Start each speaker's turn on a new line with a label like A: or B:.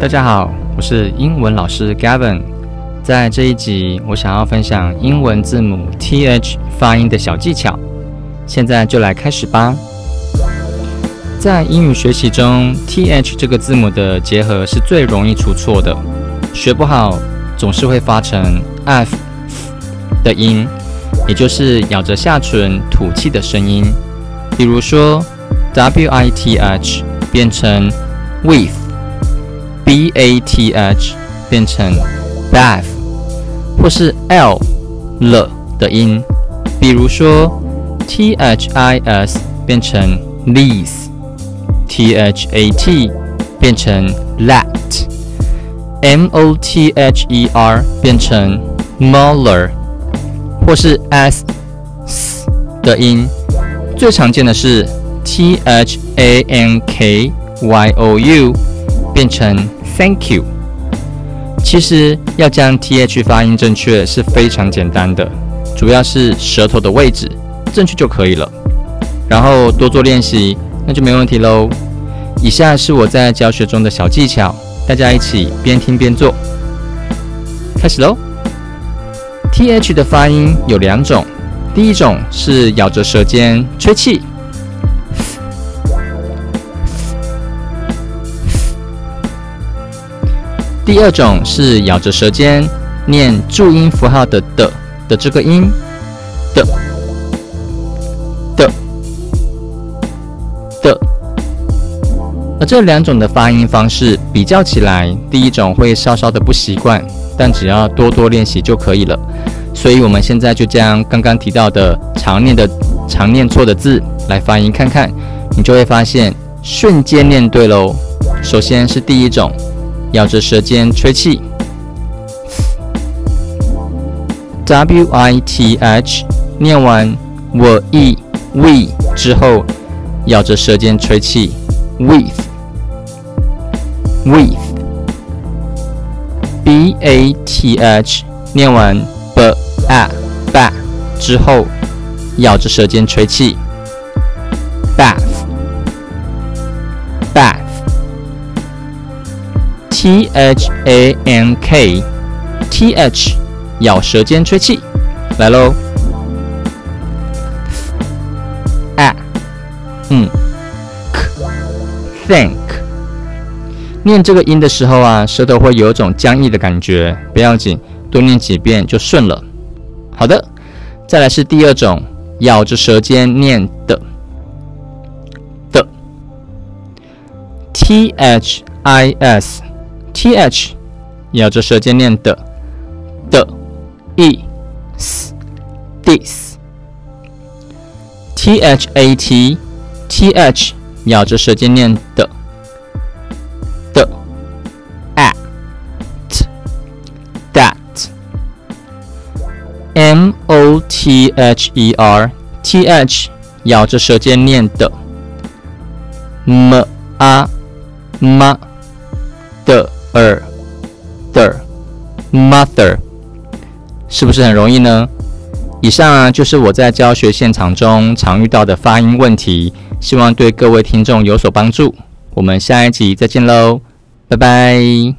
A: 大家好，我是英文老师 Gavin。在这一集，我想要分享英文字母 TH 发音的小技巧。现在就来开始吧。在英语学习中，TH 这个字母的结合是最容易出错的，学不好总是会发成 f 的音，也就是咬着下唇吐气的声音。比如说 WITH 变成 with。b a t h 变成 bath，或是 l 了的音，比如说 t h i s 变成 lease，t h a t 变成 lat，m o t h e r 变成 molar，或是 s s 的音，最常见的是 t h a n k y o u 变成 Thank you。其实要将 th 发音正确是非常简单的，主要是舌头的位置正确就可以了。然后多做练习，那就没问题喽。以下是我在教学中的小技巧，大家一起边听边做。开始喽。th 的发音有两种，第一种是咬着舌尖吹气。第二种是咬着舌尖念注音符号的的的这个音的的的，而这两种的发音方式比较起来，第一种会稍稍的不习惯，但只要多多练习就可以了。所以我们现在就将刚刚提到的常念的常念错的字来发音看看，你就会发现瞬间念对喽。首先是第一种。咬着舌尖吹气，w i t h，念完 w e we 之后，咬着舌尖吹气，with with b a t h，念完 b a ba 之后，咬着舌尖吹气，bath bath T H A N K，T H，咬舌尖吹气，来喽。A，嗯，K，Thank。念这个音的时候啊，舌头会有一种僵硬的感觉，不要紧，多念几遍就顺了。好的，再来是第二种，咬着舌尖念的的，T H I S。th，咬着舌尖念的的，is，this，that，th，咬着舌尖念的的，at，that，m-o-t-h-e-r，th，咬着舌尖念的，m-a-ma 的。二的 mother 是不是很容易呢？以上啊，就是我在教学现场中常遇到的发音问题，希望对各位听众有所帮助。我们下一集再见喽，拜拜。